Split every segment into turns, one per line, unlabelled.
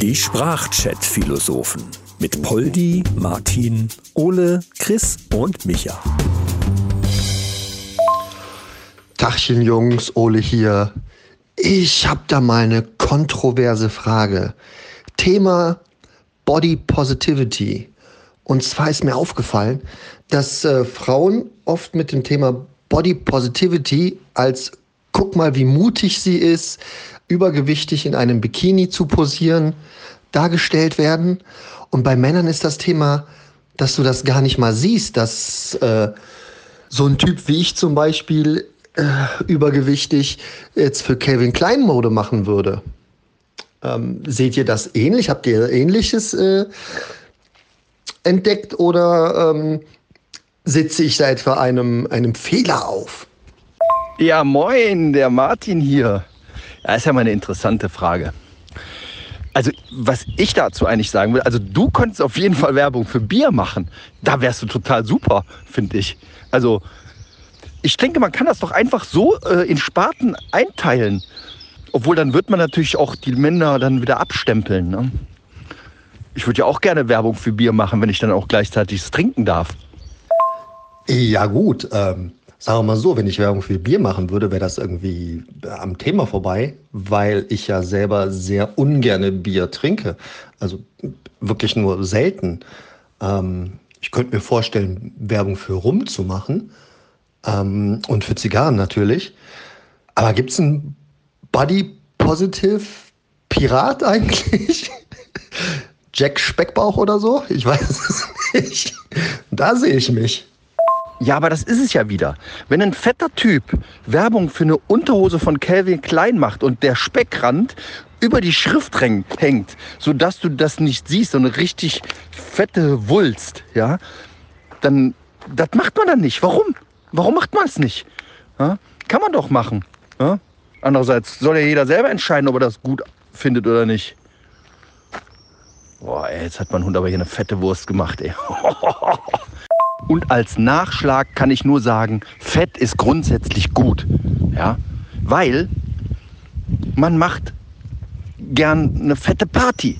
Die Sprachchat-Philosophen mit Poldi, Martin, Ole, Chris und Micha.
Tachchen Jungs, Ole hier. Ich habe da mal eine kontroverse Frage. Thema Body Positivity. Und zwar ist mir aufgefallen, dass äh, Frauen oft mit dem Thema Body Positivity als guck mal, wie mutig sie ist, übergewichtig in einem Bikini zu posieren, dargestellt werden. Und bei Männern ist das Thema, dass du das gar nicht mal siehst, dass äh, so ein Typ wie ich zum Beispiel äh, übergewichtig jetzt für Calvin Klein Mode machen würde. Ähm, seht ihr das ähnlich? Habt ihr ähnliches äh, entdeckt oder ähm, sitze ich da etwa einem, einem Fehler auf?
Ja, moin, der Martin hier. Das ist ja mal eine interessante Frage. Also, was ich dazu eigentlich sagen will, also du könntest auf jeden Fall Werbung für Bier machen. Da wärst du total super, finde ich. Also, ich denke, man kann das doch einfach so äh, in Sparten einteilen. Obwohl, dann wird man natürlich auch die Männer dann wieder abstempeln. Ne? Ich würde ja auch gerne Werbung für Bier machen, wenn ich dann auch gleichzeitig es trinken darf.
Ja, gut. Ähm, sagen wir mal so, wenn ich Werbung für Bier machen würde, wäre das irgendwie am Thema vorbei, weil ich ja selber sehr ungerne Bier trinke. Also wirklich nur selten. Ähm, ich könnte mir vorstellen, Werbung für Rum zu machen. Ähm, und für Zigarren natürlich. Aber gibt es einen Body Positive Pirat eigentlich? Jack Speckbauch oder so? Ich weiß es nicht. Da sehe ich mich.
Ja, aber das ist es ja wieder. Wenn ein fetter Typ Werbung für eine Unterhose von Calvin Klein macht und der Speckrand über die Schrift hängt, sodass du das nicht siehst, so eine richtig fette Wulst, ja, dann, das macht man dann nicht. Warum? Warum macht man es nicht? Ja? Kann man doch machen. Ja? Andererseits soll ja jeder selber entscheiden, ob er das gut findet oder nicht. Boah, ey, jetzt hat mein Hund aber hier eine fette Wurst gemacht, ey. Und als Nachschlag kann ich nur sagen, Fett ist grundsätzlich gut. Ja? Weil man macht gern eine fette Party.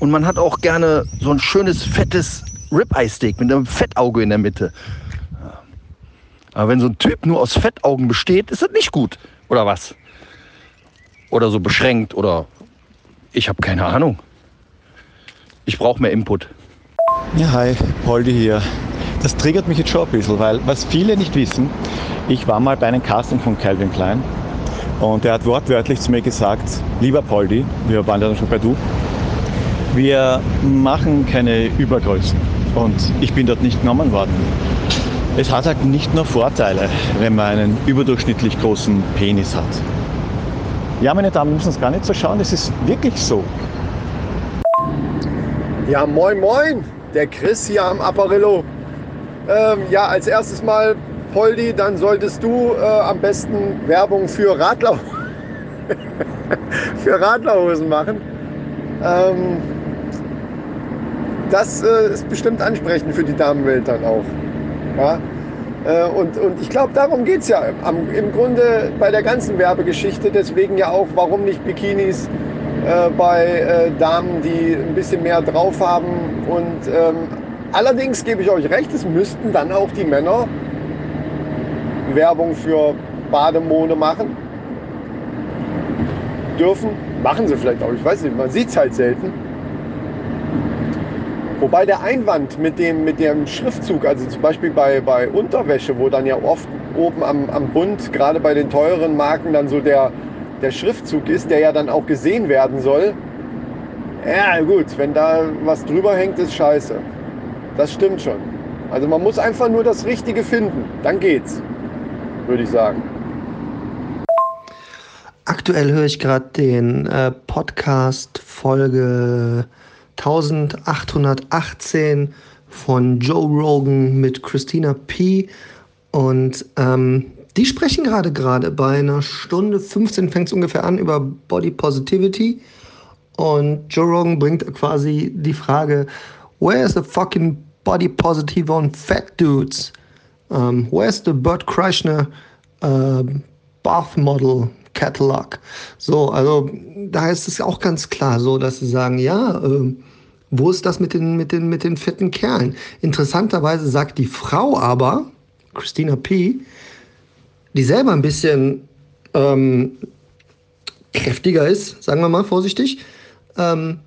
Und man hat auch gerne so ein schönes, fettes Ribeye-Steak mit einem Fettauge in der Mitte. Aber wenn so ein Typ nur aus Fettaugen besteht, ist das nicht gut. Oder was? Oder so beschränkt oder ich habe keine Ahnung. Ich brauche mehr Input.
Ja, hi, Poldi hier. Das triggert mich jetzt schon ein bisschen, weil was viele nicht wissen, ich war mal bei einem Casting von Calvin Klein und er hat wortwörtlich zu mir gesagt, lieber Poldi, wir waren ja schon bei du, wir machen keine Übergrößen und ich bin dort nicht genommen worden. Es hat halt nicht nur Vorteile, wenn man einen überdurchschnittlich großen Penis hat. Ja, meine Damen, müssen es gar nicht so schauen, es ist wirklich so.
Ja, moin, moin, der Chris hier am Apparillo. Ähm, ja, als erstes mal, Poldi, dann solltest du äh, am besten Werbung für Radler für Radlerhosen machen. Ähm, das äh, ist bestimmt ansprechend für die Damenwelt dann auch. Ja? Äh, und, und ich glaube, darum geht es ja am, im Grunde bei der ganzen Werbegeschichte. Deswegen ja auch, warum nicht Bikinis äh, bei äh, Damen, die ein bisschen mehr drauf haben und ähm, Allerdings gebe ich euch recht, es müssten dann auch die Männer Werbung für Bademode machen. Dürfen, machen sie vielleicht auch, ich weiß nicht, man sieht es halt selten. Wobei der Einwand mit dem, mit dem Schriftzug, also zum Beispiel bei, bei Unterwäsche, wo dann ja oft oben am, am Bund, gerade bei den teuren Marken, dann so der, der Schriftzug ist, der ja dann auch gesehen werden soll. Ja, gut, wenn da was drüber hängt, ist scheiße. Das stimmt schon. Also man muss einfach nur das Richtige finden. Dann geht's, würde ich sagen.
Aktuell höre ich gerade den äh, Podcast Folge 1818 von Joe Rogan mit Christina P. Und ähm, die sprechen gerade gerade bei einer Stunde 15 fängt es ungefähr an über Body Positivity. Und Joe Rogan bringt quasi die Frage, Where's the fucking body positive on fat dudes? Um, where's the Bert Kreischer uh, bath model Catalog. So, also da ist es auch ganz klar so, dass sie sagen, ja, äh, wo ist das mit den, mit den, mit den fetten Kerlen? Interessanterweise sagt die Frau aber, Christina P., die selber ein bisschen ähm, kräftiger ist, sagen wir mal vorsichtig, ähm,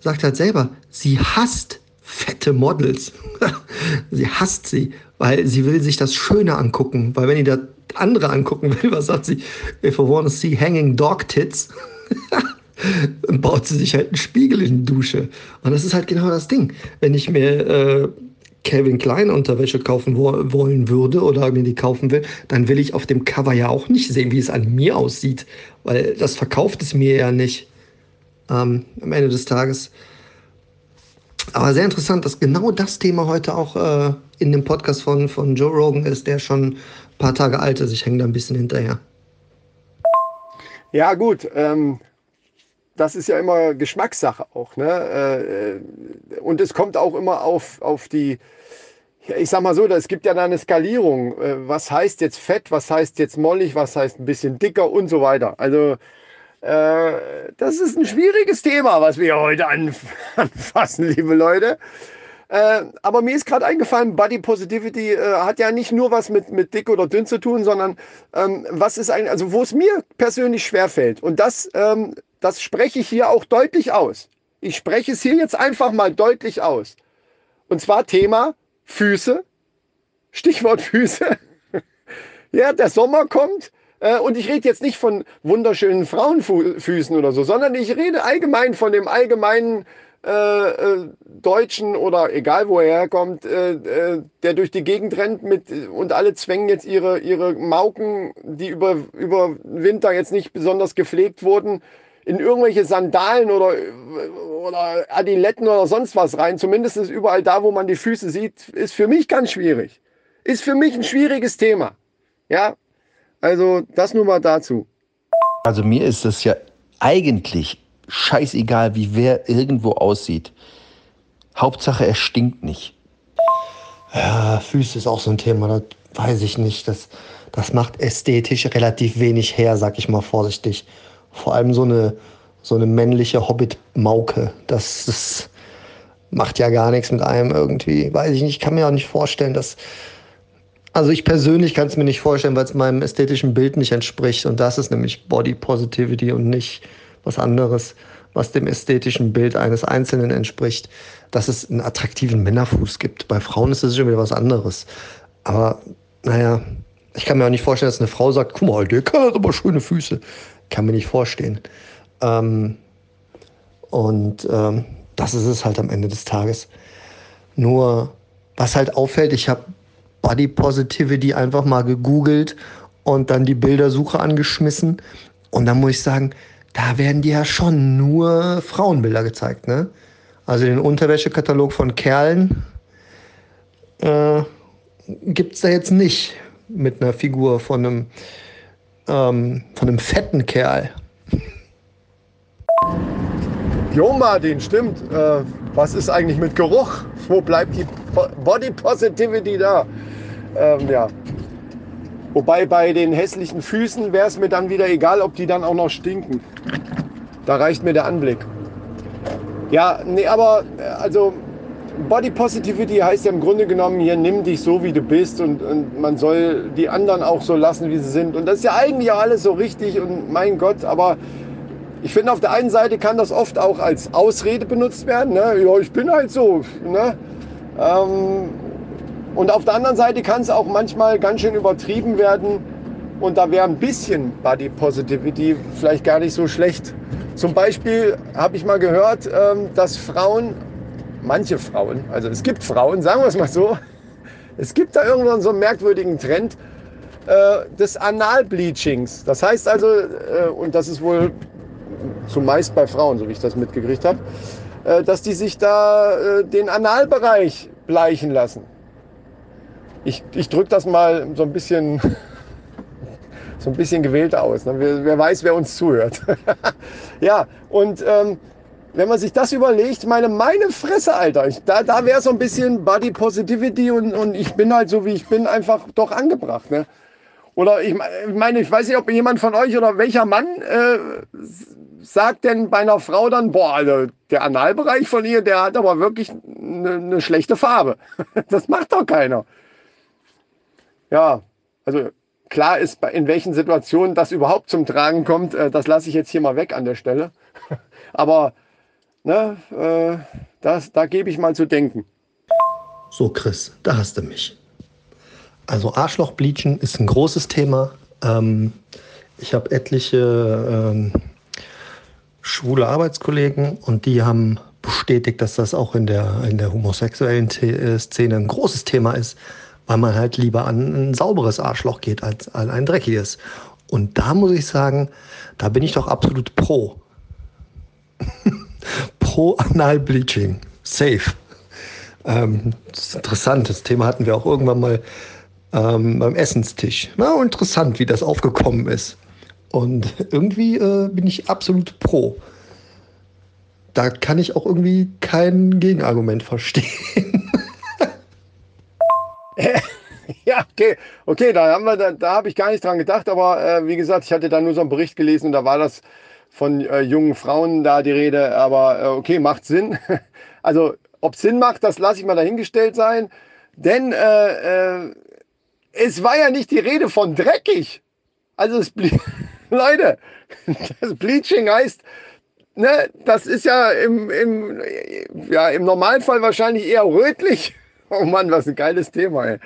sagt halt selber, sie hasst fette Models. sie hasst sie, weil sie will sich das Schöne angucken. Weil wenn die das andere angucken will, was sagt sie? If I want to see hanging dog tits, dann baut sie sich halt einen Spiegel in die Dusche. Und das ist halt genau das Ding. Wenn ich mir äh, Calvin Klein Unterwäsche kaufen wo wollen würde oder mir die kaufen will, dann will ich auf dem Cover ja auch nicht sehen, wie es an mir aussieht, weil das verkauft es mir ja nicht ähm, am Ende des Tages. Aber sehr interessant, dass genau das Thema heute auch äh, in dem Podcast von, von Joe Rogan ist, der schon ein paar Tage alt ist. Ich hänge da ein bisschen hinterher.
Ja, gut. Ähm, das ist ja immer Geschmackssache auch. Ne? Äh, und es kommt auch immer auf, auf die, ich sag mal so, es gibt ja da eine Skalierung. Äh, was heißt jetzt fett, was heißt jetzt mollig, was heißt ein bisschen dicker und so weiter. Also äh, das ist ein schwieriges Thema, was wir heute anfassen, liebe Leute. Äh, aber mir ist gerade eingefallen, Body Positivity äh, hat ja nicht nur was mit, mit dick oder dünn zu tun, sondern ähm, was ist ein, also wo es mir persönlich schwerfällt. Und das, ähm, das spreche ich hier auch deutlich aus. Ich spreche es hier jetzt einfach mal deutlich aus. Und zwar Thema Füße. Stichwort Füße. ja, der Sommer kommt. Äh, und ich rede jetzt nicht von wunderschönen Frauenfüßen oder so, sondern ich rede allgemein von dem allgemeinen äh, äh, Deutschen oder egal wo er herkommt, äh, äh, der durch die Gegend rennt mit und alle zwängen jetzt ihre, ihre Mauken, die über, über Winter jetzt nicht besonders gepflegt wurden, in irgendwelche Sandalen oder, oder Adiletten oder sonst was rein. Zumindest überall da, wo man die Füße sieht, ist für mich ganz schwierig. Ist für mich ein schwieriges Thema. Ja, also das nur mal dazu.
Also mir ist es ja eigentlich scheißegal, wie wer irgendwo aussieht. Hauptsache, er stinkt nicht.
Ja, Füße ist auch so ein Thema, das weiß ich nicht. Das, das macht ästhetisch relativ wenig her, sag ich mal vorsichtig. Vor allem so eine, so eine männliche Hobbit-Mauke. Das, das macht ja gar nichts mit einem irgendwie. Weiß ich nicht, ich kann mir auch nicht vorstellen, dass. Also ich persönlich kann es mir nicht vorstellen, weil es meinem ästhetischen Bild nicht entspricht. Und das ist nämlich Body Positivity und nicht was anderes, was dem ästhetischen Bild eines Einzelnen entspricht, dass es einen attraktiven Männerfuß gibt. Bei Frauen ist es schon wieder was anderes. Aber naja, ich kann mir auch nicht vorstellen, dass eine Frau sagt, guck mal, der hat aber schöne Füße. Kann mir nicht vorstellen. Ähm, und ähm, das ist es halt am Ende des Tages. Nur, was halt auffällt, ich habe Body Positivity einfach mal gegoogelt und dann die Bildersuche angeschmissen. Und dann muss ich sagen, da werden dir ja schon nur Frauenbilder gezeigt, ne? Also den Unterwäschekatalog von Kerlen äh, gibt es da jetzt nicht mit einer Figur von einem, ähm, von einem fetten Kerl.
Jo, Martin, stimmt. Äh, was ist eigentlich mit Geruch? Wo bleibt die Body Positivity da? Ähm, ja, Wobei bei den hässlichen Füßen wäre es mir dann wieder egal, ob die dann auch noch stinken. Da reicht mir der Anblick. Ja, nee, aber äh, also Body Positivity heißt ja im Grunde genommen, hier nimm dich so, wie du bist und, und man soll die anderen auch so lassen, wie sie sind. Und das ist ja eigentlich auch alles so richtig und mein Gott, aber ich finde, auf der einen Seite kann das oft auch als Ausrede benutzt werden. Ne? Ja, ich bin halt so. Ne? Ähm, und auf der anderen Seite kann es auch manchmal ganz schön übertrieben werden. Und da wäre ein bisschen Body Positivity vielleicht gar nicht so schlecht. Zum Beispiel habe ich mal gehört, ähm, dass Frauen, manche Frauen, also es gibt Frauen, sagen wir es mal so, es gibt da irgendwann so einen merkwürdigen Trend äh, des Analbleachings. Das heißt also, äh, und das ist wohl zumeist bei Frauen, so wie ich das mitgekriegt habe, äh, dass die sich da den Analbereich bleichen lassen ich, ich drücke das mal so ein bisschen, so ein bisschen gewählt aus. Ne? Wer, wer, weiß, wer uns zuhört. ja, und ähm, wenn man sich das überlegt, meine, meine Fresse, Alter, ich, da, da wäre so ein bisschen Body Positivity und, und ich bin halt so, wie ich bin, einfach doch angebracht. Ne? Oder ich meine, ich weiß nicht, ob jemand von euch oder welcher Mann äh, sagt denn bei einer Frau dann, boah, also der Analbereich von ihr, der hat aber wirklich eine, eine schlechte Farbe. Das macht doch keiner. Ja, also klar ist, in welchen Situationen das überhaupt zum Tragen kommt, äh, das lasse ich jetzt hier mal weg an der Stelle. Aber ne, äh, das, da gebe ich mal zu denken.
So, Chris, da hast du mich. Also Arschlochbleachen ist ein großes Thema. Ähm, ich habe etliche ähm, schwule Arbeitskollegen und die haben bestätigt, dass das auch in der, in der homosexuellen äh, Szene ein großes Thema ist, weil man halt lieber an ein sauberes Arschloch geht als an ein dreckiges. Und da muss ich sagen, da bin ich doch absolut pro. pro Analbleaching. Safe. Ähm, das ist interessant. Das Thema hatten wir auch irgendwann mal ähm, beim Essenstisch. Na, interessant, wie das aufgekommen ist. Und irgendwie äh, bin ich absolut pro. Da kann ich auch irgendwie kein Gegenargument verstehen.
ja, okay, okay, da haben wir, da, da habe ich gar nicht dran gedacht, aber äh, wie gesagt, ich hatte da nur so einen Bericht gelesen und da war das von äh, jungen Frauen da die Rede, aber äh, okay, macht Sinn. Also, ob Sinn macht, das lasse ich mal dahingestellt sein, denn äh, äh, es war ja nicht die Rede von dreckig. Also, es Leute, das Bleaching heißt, ne, das ist ja im, im, ja im Normalfall wahrscheinlich eher rötlich. Oh Mann, was ein geiles Thema, ey.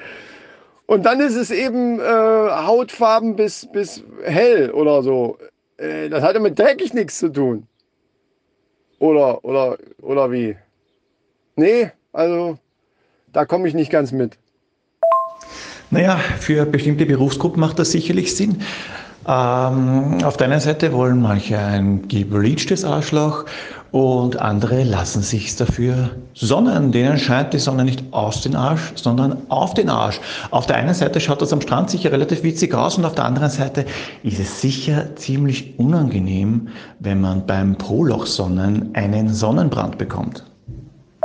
Und dann ist es eben äh, Hautfarben bis, bis hell oder so. Äh, das hat ja mit dreckig nichts zu tun. Oder, oder, oder wie? Nee, also da komme ich nicht ganz mit.
Naja, für bestimmte Berufsgruppen macht das sicherlich Sinn. Ähm, auf der einen Seite wollen manche ein gebleachtes Arschloch und andere lassen sich dafür sonnen. Denen scheint die Sonne nicht aus den Arsch, sondern auf den Arsch. Auf der einen Seite schaut das am Strand sicher relativ witzig aus und auf der anderen Seite ist es sicher ziemlich unangenehm, wenn man beim Prolochsonnen einen Sonnenbrand bekommt.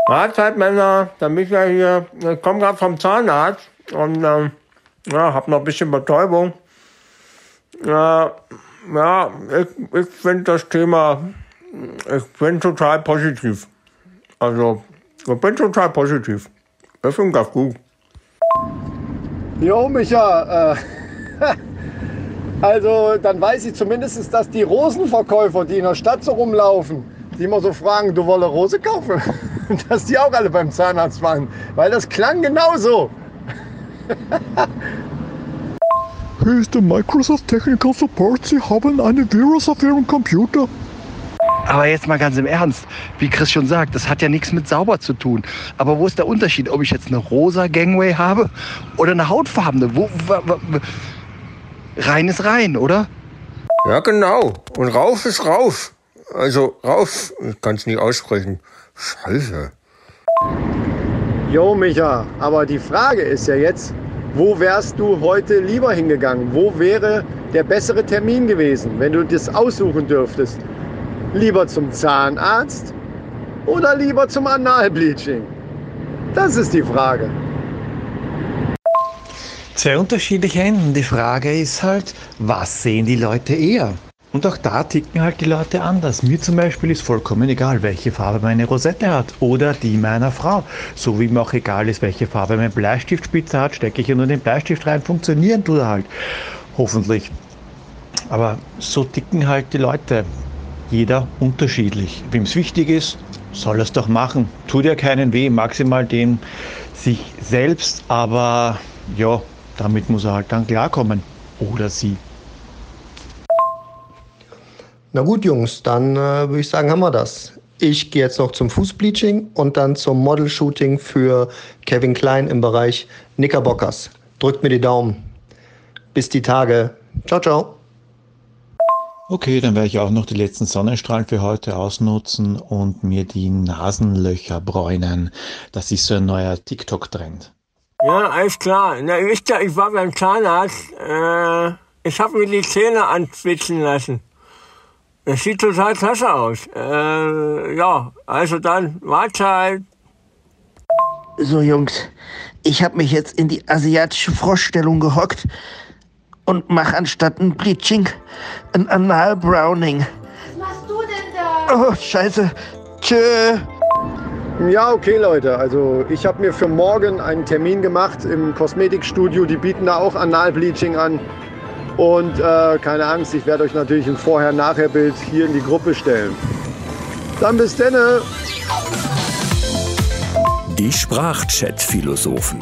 Mahlzeit, Männer. Der Michael hier. Ich komme gerade vom Zahnarzt und ähm, ja, habe noch ein bisschen Betäubung. Ja, ja, ich, ich finde das Thema, ich bin total positiv. Also, ich bin total positiv. Ich finde das gut.
Jo, Micha, äh, also dann weiß ich zumindest, dass die Rosenverkäufer, die in der Stadt so rumlaufen, die immer so fragen, du wolle Rose kaufen, dass die auch alle beim Zahnarzt waren, weil das klang genauso.
Hier ist der Microsoft Technical Support. Sie haben eine Virus auf Ihrem Computer.
Aber jetzt mal ganz im Ernst, wie Chris schon sagt, das hat ja nichts mit sauber zu tun. Aber wo ist der Unterschied, ob ich jetzt eine rosa Gangway habe oder eine hautfarbene? Wo, rein ist rein, oder?
Ja, genau. Und rauf ist rauf. Also rauf, ich kann es nicht aussprechen. Scheiße.
Jo, Micha, aber die Frage ist ja jetzt, wo wärst du heute lieber hingegangen? Wo wäre der bessere Termin gewesen, wenn du das aussuchen dürftest? Lieber zum Zahnarzt oder lieber zum Analbleaching? Das ist die Frage.
Zwei unterschiedliche Enden. Die Frage ist halt, was sehen die Leute eher? Und auch da ticken halt die Leute anders. Mir zum Beispiel ist vollkommen egal, welche Farbe meine Rosette hat oder die meiner Frau. So wie mir auch egal ist, welche Farbe mein Bleistiftspitze hat, stecke ich ja nur den Bleistift rein, funktionieren tut er halt. Hoffentlich. Aber so ticken halt die Leute. Jeder unterschiedlich. Wem es wichtig ist, soll es doch machen. Tut ja keinen weh, maximal dem sich selbst, aber ja, damit muss er halt dann klarkommen. Oder sie.
Na gut, Jungs, dann äh, würde ich sagen, haben wir das. Ich gehe jetzt noch zum Fußbleaching und dann zum Model-Shooting für Kevin Klein im Bereich Knickerbockers. Drückt mir die Daumen. Bis die Tage. Ciao, ciao.
Okay, dann werde ich auch noch die letzten Sonnenstrahlen für heute ausnutzen und mir die Nasenlöcher bräunen. Das ist so ein neuer TikTok-Trend.
Ja, alles klar. Na, wisst ihr, ich war beim Zahnarzt. Äh, ich habe mir die Zähne anspitzen lassen. Es sieht total klasse aus. Äh, ja, also dann Mahlzeit.
So, Jungs, ich habe mich jetzt in die asiatische Froschstellung gehockt
und mach anstatt ein Bleaching ein Anal-Browning.
Was machst du denn da?
Oh, scheiße. Tschö.
Ja, okay, Leute. Also ich habe mir für morgen einen Termin gemacht im Kosmetikstudio. Die bieten da auch Analbleaching an. Und äh, keine Angst, ich werde euch natürlich ein Vorher-Nachher-Bild hier in die Gruppe stellen. Dann bis denne.
Die Sprachchat-Philosophen